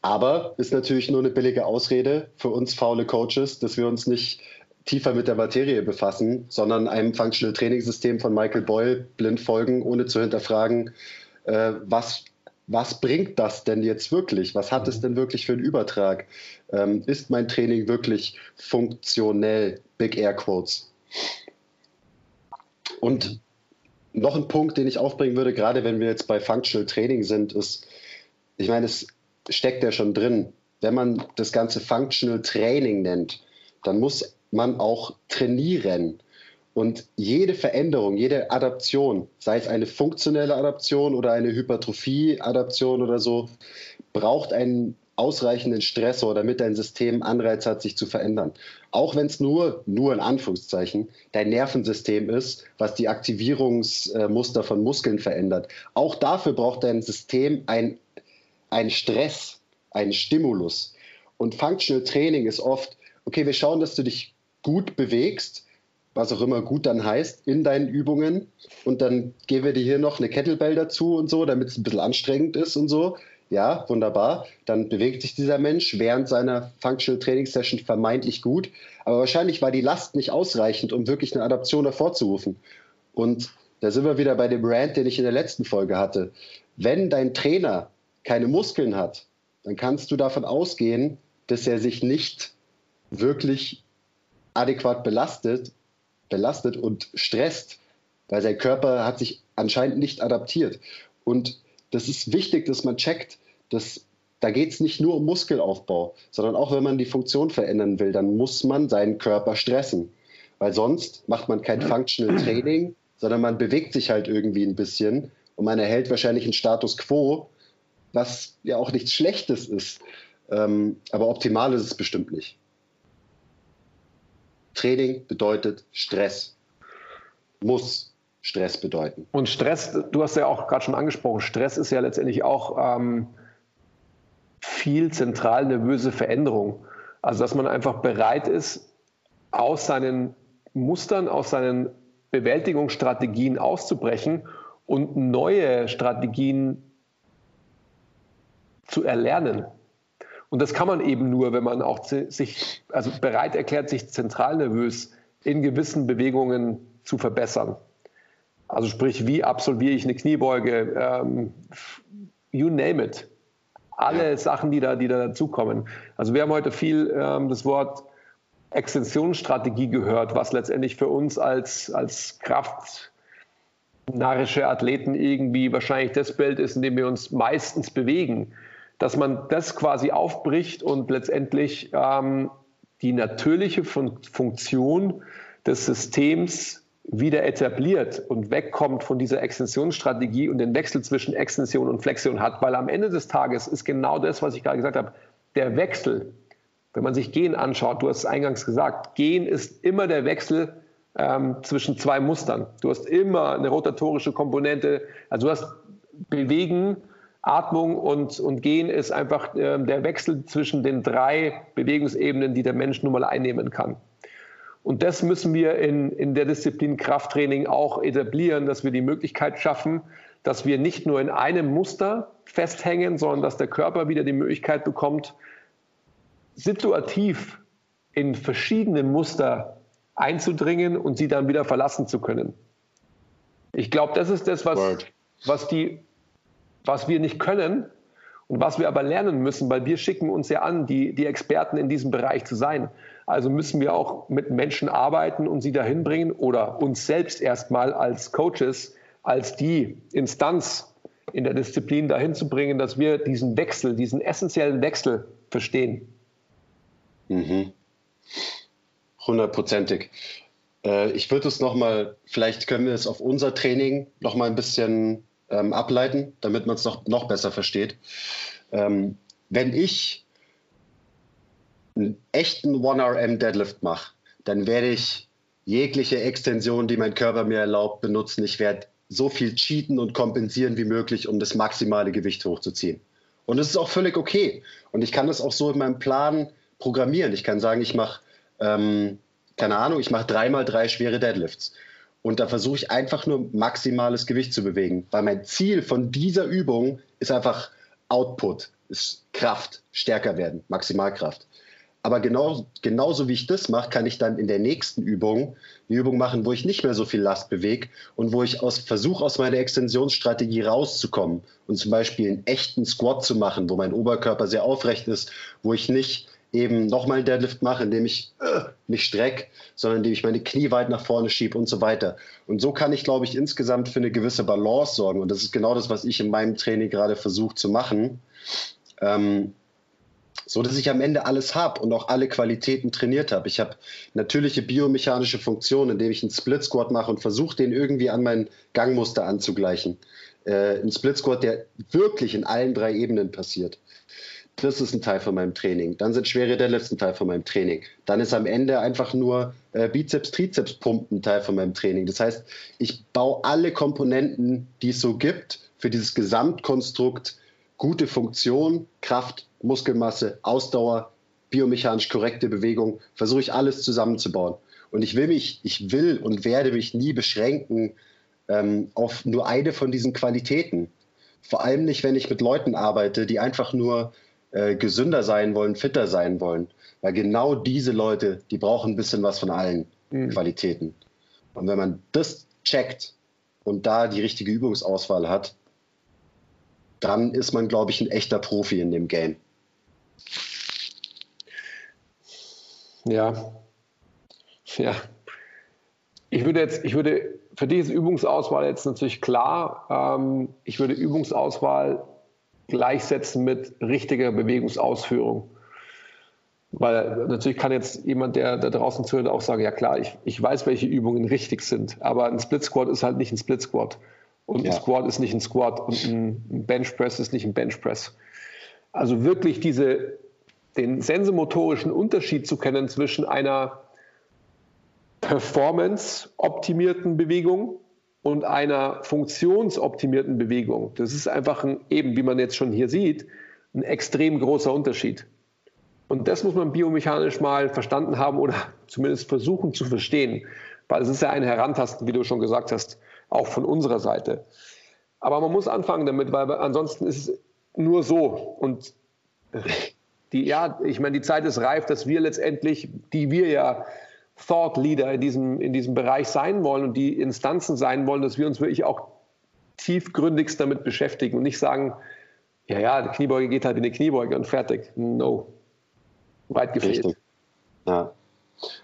[SPEAKER 2] Aber ist natürlich nur eine billige Ausrede für uns faule Coaches, dass wir uns nicht tiefer mit der Materie befassen, sondern einem Functional Training System von Michael Boyle blind folgen, ohne zu hinterfragen, äh, was, was bringt das denn jetzt wirklich? Was hat es denn wirklich für einen Übertrag? Ähm, ist mein Training wirklich funktionell? Big Air Quotes. Und noch ein Punkt, den ich aufbringen würde, gerade wenn wir jetzt bei Functional Training sind, ist, ich meine, es steckt ja schon drin. Wenn man das Ganze Functional Training nennt, dann muss man auch trainieren. Und jede Veränderung, jede Adaption, sei es eine funktionelle Adaption oder eine Hypertrophie-Adaption oder so, braucht einen ausreichenden Stressor, damit dein System Anreiz hat, sich zu verändern. Auch wenn es nur, nur in Anführungszeichen, dein Nervensystem ist, was die Aktivierungsmuster von Muskeln verändert. Auch dafür braucht dein System ein, einen Stress, einen Stimulus. Und Functional Training ist oft, okay, wir schauen, dass du dich gut bewegst, was auch immer gut dann heißt, in deinen Übungen. Und dann geben wir dir hier noch eine Kettlebell dazu und so, damit es ein bisschen anstrengend ist und so. Ja, wunderbar. Dann bewegt sich dieser Mensch während seiner Functional Training Session vermeintlich gut. Aber wahrscheinlich war die Last nicht ausreichend, um wirklich eine Adaption hervorzurufen. Und da sind wir wieder bei dem Rant, den ich in der letzten Folge hatte. Wenn dein Trainer keine Muskeln hat, dann kannst du davon ausgehen, dass er sich nicht wirklich adäquat belastet belastet und stresst, weil sein Körper hat sich anscheinend nicht adaptiert. Und das ist wichtig, dass man checkt, dass da geht es nicht nur um Muskelaufbau, sondern auch wenn man die Funktion verändern will, dann muss man seinen Körper stressen. Weil sonst macht man kein Functional Training, sondern man bewegt sich halt irgendwie ein bisschen und man erhält wahrscheinlich einen Status quo, was ja auch nichts Schlechtes ist. Ähm, aber optimal ist es bestimmt nicht. Training bedeutet Stress. Muss Stress bedeuten.
[SPEAKER 1] Und Stress, du hast ja auch gerade schon angesprochen, Stress ist ja letztendlich auch ähm, viel zentral nervöse Veränderung. Also dass man einfach bereit ist, aus seinen Mustern, aus seinen Bewältigungsstrategien auszubrechen und neue Strategien zu erlernen. Und das kann man eben nur, wenn man auch sich also bereit erklärt, sich zentral nervös in gewissen Bewegungen zu verbessern. Also sprich, wie absolviere ich eine Kniebeuge? Ähm, you name it. Alle ja. Sachen, die da, die da dazukommen. Also wir haben heute viel ähm, das Wort Extensionsstrategie gehört, was letztendlich für uns als, als kraftnarische Athleten irgendwie wahrscheinlich das Bild ist, in dem wir uns meistens bewegen dass man das quasi aufbricht und letztendlich ähm, die natürliche Fun Funktion des Systems wieder etabliert und wegkommt von dieser Extensionsstrategie und den Wechsel zwischen Extension und Flexion hat, weil am Ende des Tages ist genau das, was ich gerade gesagt habe, der Wechsel. Wenn man sich Gen anschaut, du hast es eingangs gesagt, Gen ist immer der Wechsel ähm, zwischen zwei Mustern. Du hast immer eine rotatorische Komponente, also du hast Bewegen Atmung und, und Gehen ist einfach äh, der Wechsel zwischen den drei Bewegungsebenen, die der Mensch nun mal einnehmen kann. Und das müssen wir in, in der Disziplin Krafttraining auch etablieren, dass wir die Möglichkeit schaffen, dass wir nicht nur in einem Muster festhängen, sondern dass der Körper wieder die Möglichkeit bekommt, situativ in verschiedene Muster einzudringen und sie dann wieder verlassen zu können. Ich glaube, das ist das, was, was die was wir nicht können und was wir aber lernen müssen, weil wir schicken uns ja an, die, die Experten in diesem Bereich zu sein. Also müssen wir auch mit Menschen arbeiten und sie dahin bringen oder uns selbst erstmal als Coaches, als die Instanz in der Disziplin dahin zu bringen, dass wir diesen Wechsel, diesen essentiellen Wechsel verstehen.
[SPEAKER 2] Mhm. Hundertprozentig. Äh, ich würde es nochmal, vielleicht können wir es auf unser Training nochmal ein bisschen ähm, ableiten, damit man es noch, noch besser versteht. Ähm, wenn ich einen echten 1RM Deadlift mache, dann werde ich jegliche Extension, die mein Körper mir erlaubt, benutzen. Ich werde so viel cheaten und kompensieren wie möglich, um das maximale Gewicht hochzuziehen. Und das ist auch völlig okay. Und ich kann das auch so in meinem Plan programmieren. Ich kann sagen, ich mache, ähm, keine Ahnung, ich mache dreimal drei schwere Deadlifts. Und da versuche ich einfach nur maximales Gewicht zu bewegen, weil mein Ziel von dieser Übung ist einfach Output, ist Kraft, stärker werden, Maximalkraft. Aber genau, genauso wie ich das mache, kann ich dann in der nächsten Übung eine Übung machen, wo ich nicht mehr so viel Last bewege und wo ich aus, versuche, aus meiner Extensionsstrategie rauszukommen und zum Beispiel einen echten Squat zu machen, wo mein Oberkörper sehr aufrecht ist, wo ich nicht eben nochmal einen Deadlift mache, indem ich äh, mich strecke, sondern indem ich meine Knie weit nach vorne schiebe und so weiter. Und so kann ich, glaube ich, insgesamt für eine gewisse Balance sorgen. Und das ist genau das, was ich in meinem Training gerade versuche zu machen. Ähm, so dass ich am Ende alles habe und auch alle Qualitäten trainiert habe. Ich habe natürliche biomechanische Funktionen, indem ich einen Split Squat mache und versuche, den irgendwie an mein Gangmuster anzugleichen. Äh, ein Split Squat, der wirklich in allen drei Ebenen passiert. Das ist ein Teil von meinem Training. Dann sind schwere Deadlifts ein Teil von meinem Training. Dann ist am Ende einfach nur äh, Bizeps, Trizeps Pumpen ein Teil von meinem Training. Das heißt, ich baue alle Komponenten, die es so gibt, für dieses Gesamtkonstrukt gute Funktion, Kraft, Muskelmasse, Ausdauer, biomechanisch korrekte Bewegung, versuche ich alles zusammenzubauen. Und ich will mich, ich will und werde mich nie beschränken ähm, auf nur eine von diesen Qualitäten. Vor allem nicht, wenn ich mit Leuten arbeite, die einfach nur äh, gesünder sein wollen, fitter sein wollen. Weil genau diese Leute, die brauchen ein bisschen was von allen mhm. Qualitäten. Und wenn man das checkt und da die richtige Übungsauswahl hat, dann ist man, glaube ich, ein echter Profi in dem Game.
[SPEAKER 1] Ja. Ja. Ich würde jetzt, ich würde, für diese Übungsauswahl jetzt natürlich klar, ähm, ich würde Übungsauswahl gleichsetzen mit richtiger Bewegungsausführung. Weil natürlich kann jetzt jemand, der da draußen zuhört, auch sagen, ja klar, ich, ich weiß, welche Übungen richtig sind, aber ein Split Squat ist halt nicht ein Split Squat. Und ja. ein Squat ist nicht ein Squat und ein Bench Press ist nicht ein Bench Press. Also wirklich diese, den sensomotorischen Unterschied zu kennen zwischen einer performance-optimierten Bewegung und einer funktionsoptimierten Bewegung. Das ist einfach ein, eben, wie man jetzt schon hier sieht, ein extrem großer Unterschied. Und das muss man biomechanisch mal verstanden haben oder zumindest versuchen zu verstehen, weil es ist ja ein Herantasten, wie du schon gesagt hast, auch von unserer Seite. Aber man muss anfangen damit, weil ansonsten ist es nur so. Und die, ja, ich meine, die Zeit ist reif, dass wir letztendlich, die wir ja Thought Leader in diesem, in diesem Bereich sein wollen und die Instanzen sein wollen, dass wir uns wirklich auch tiefgründigst damit beschäftigen und nicht sagen, ja, ja, die Kniebeuge geht halt in die Kniebeuge und fertig. No. Weit gefehlt. Richtig.
[SPEAKER 2] Ja.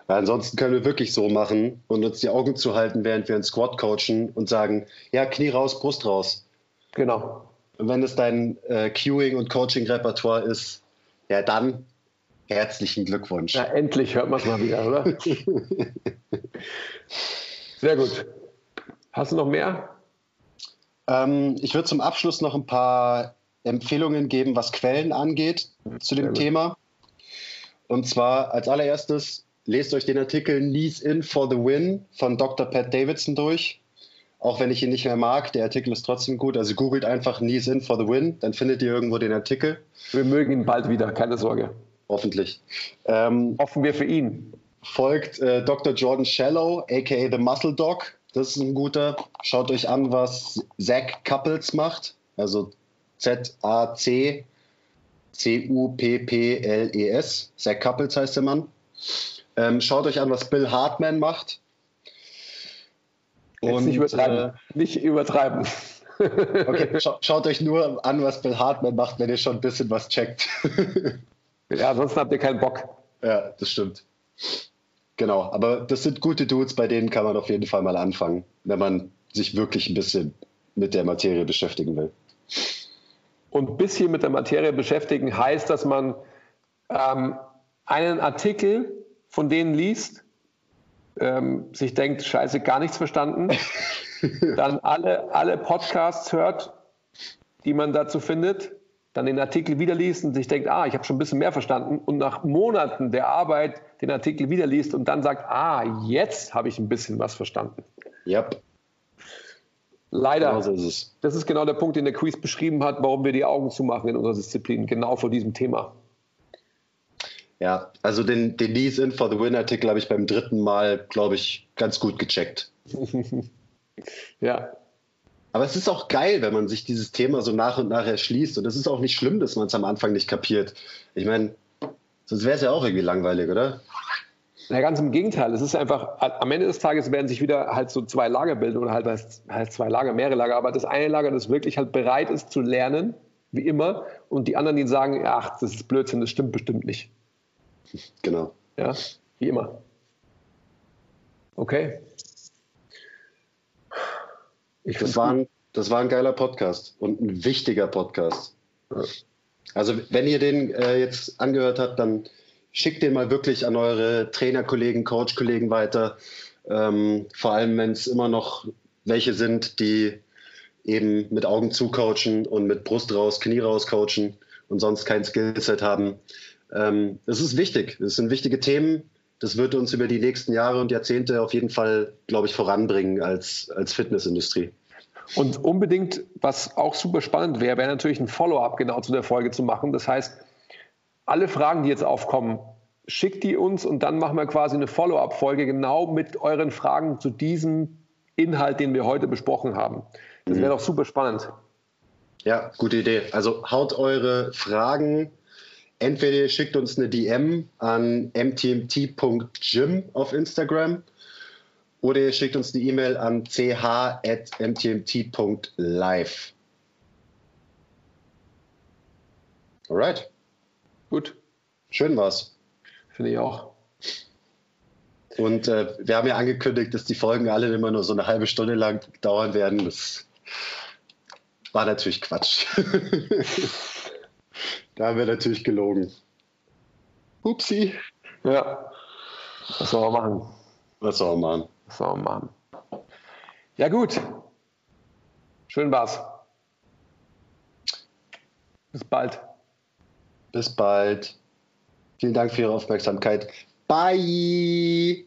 [SPEAKER 2] Weil ansonsten können wir wirklich so machen und uns die Augen zu halten, während wir einen Squat coachen und sagen, ja, Knie raus, Brust raus.
[SPEAKER 1] Genau.
[SPEAKER 2] Und wenn es dein äh, Cueing- und Coaching-Repertoire ist, ja, dann herzlichen Glückwunsch.
[SPEAKER 1] Ja, endlich hört man es mal wieder, oder? Sehr gut. Hast du noch mehr?
[SPEAKER 2] Ähm, ich würde zum Abschluss noch ein paar Empfehlungen geben, was Quellen angeht zu dem Thema. Und zwar als allererstes lest euch den Artikel Knees in for the Win von Dr. Pat Davidson durch. Auch wenn ich ihn nicht mehr mag, der Artikel ist trotzdem gut. Also googelt einfach Knees in for the Win, dann findet ihr irgendwo den Artikel.
[SPEAKER 1] Wir mögen ihn bald wieder, keine Sorge.
[SPEAKER 2] Hoffentlich.
[SPEAKER 1] Ähm, Hoffen wir für ihn.
[SPEAKER 2] Folgt äh, Dr. Jordan Shallow, aka The Muscle Dog. Das ist ein guter. Schaut euch an, was Zach Couples macht. Also Z-A-C C-U-P-P-L-E-S. Zach Couples heißt der Mann. Ähm, schaut euch an, was Bill Hartman macht.
[SPEAKER 1] Und, nicht übertreiben. Äh, nicht übertreiben.
[SPEAKER 2] okay, scha schaut euch nur an, was Bill Hartman macht, wenn ihr schon ein bisschen was checkt.
[SPEAKER 1] ja, ansonsten habt ihr keinen Bock.
[SPEAKER 2] Ja, das stimmt. Genau, aber das sind gute Dudes, bei denen kann man auf jeden Fall mal anfangen, wenn man sich wirklich ein bisschen mit der Materie beschäftigen will.
[SPEAKER 1] Und ein bisschen mit der Materie beschäftigen heißt, dass man ähm, einen Artikel von denen liest, ähm, sich denkt, scheiße, gar nichts verstanden, dann alle, alle Podcasts hört, die man dazu findet, dann den Artikel wieder liest und sich denkt, ah, ich habe schon ein bisschen mehr verstanden und nach Monaten der Arbeit den Artikel wieder liest und dann sagt, ah, jetzt habe ich ein bisschen was verstanden.
[SPEAKER 2] Yep.
[SPEAKER 1] Leider. Genau so ist es. Das ist genau der Punkt, den der Quiz beschrieben hat, warum wir die Augen zumachen in unserer Disziplin, genau vor diesem Thema.
[SPEAKER 2] Ja, also den, den Knees in for the Win Artikel habe ich beim dritten Mal, glaube ich, ganz gut gecheckt.
[SPEAKER 1] ja.
[SPEAKER 2] Aber es ist auch geil, wenn man sich dieses Thema so nach und nach erschließt. Und es ist auch nicht schlimm, dass man es am Anfang nicht kapiert. Ich meine, sonst wäre es ja auch irgendwie langweilig, oder?
[SPEAKER 1] Na, ganz im Gegenteil. Es ist einfach, am Ende des Tages werden sich wieder halt so zwei Lager bilden oder halt, halt zwei Lager, mehrere Lager. Aber das eine Lager, das wirklich halt bereit ist zu lernen, wie immer, und die anderen, die sagen, ach, das ist Blödsinn, das stimmt bestimmt nicht.
[SPEAKER 2] Genau.
[SPEAKER 1] Ja, wie immer. Okay.
[SPEAKER 2] Ich das, war ein, das war ein geiler Podcast und ein wichtiger Podcast. Also, wenn ihr den äh, jetzt angehört habt, dann schickt den mal wirklich an eure Trainerkollegen, Coachkollegen weiter. Ähm, vor allem, wenn es immer noch welche sind, die eben mit Augen zu coachen und mit Brust raus, Knie raus coachen und sonst kein Skillset haben. Ähm, es ist wichtig. Es sind wichtige Themen. Das wird uns über die nächsten Jahre und Jahrzehnte auf jeden Fall, glaube ich, voranbringen als, als Fitnessindustrie.
[SPEAKER 1] Und unbedingt, was auch super spannend wäre, wäre natürlich ein Follow-up genau zu der Folge zu machen. Das heißt, alle Fragen, die jetzt aufkommen, schickt die uns und dann machen wir quasi eine Follow-up-Folge genau mit euren Fragen zu diesem Inhalt, den wir heute besprochen haben. Das wäre mhm. doch super spannend.
[SPEAKER 2] Ja, gute Idee. Also haut eure Fragen. Entweder ihr schickt uns eine DM an mtmt.gym auf Instagram oder ihr schickt uns eine E-Mail an ch.mtmt.live. Alright.
[SPEAKER 1] Gut.
[SPEAKER 2] Schön war's.
[SPEAKER 1] Finde ich auch.
[SPEAKER 2] Und äh, wir haben ja angekündigt, dass die Folgen alle immer nur so eine halbe Stunde lang dauern werden. Das war natürlich Quatsch. da haben wir natürlich gelogen. Upsi.
[SPEAKER 1] Ja. Was soll man machen?
[SPEAKER 2] Was soll man machen?
[SPEAKER 1] Was soll man machen? Ja, gut. Schön war's. Bis bald.
[SPEAKER 2] Bis bald. Vielen Dank für Ihre Aufmerksamkeit. Bye.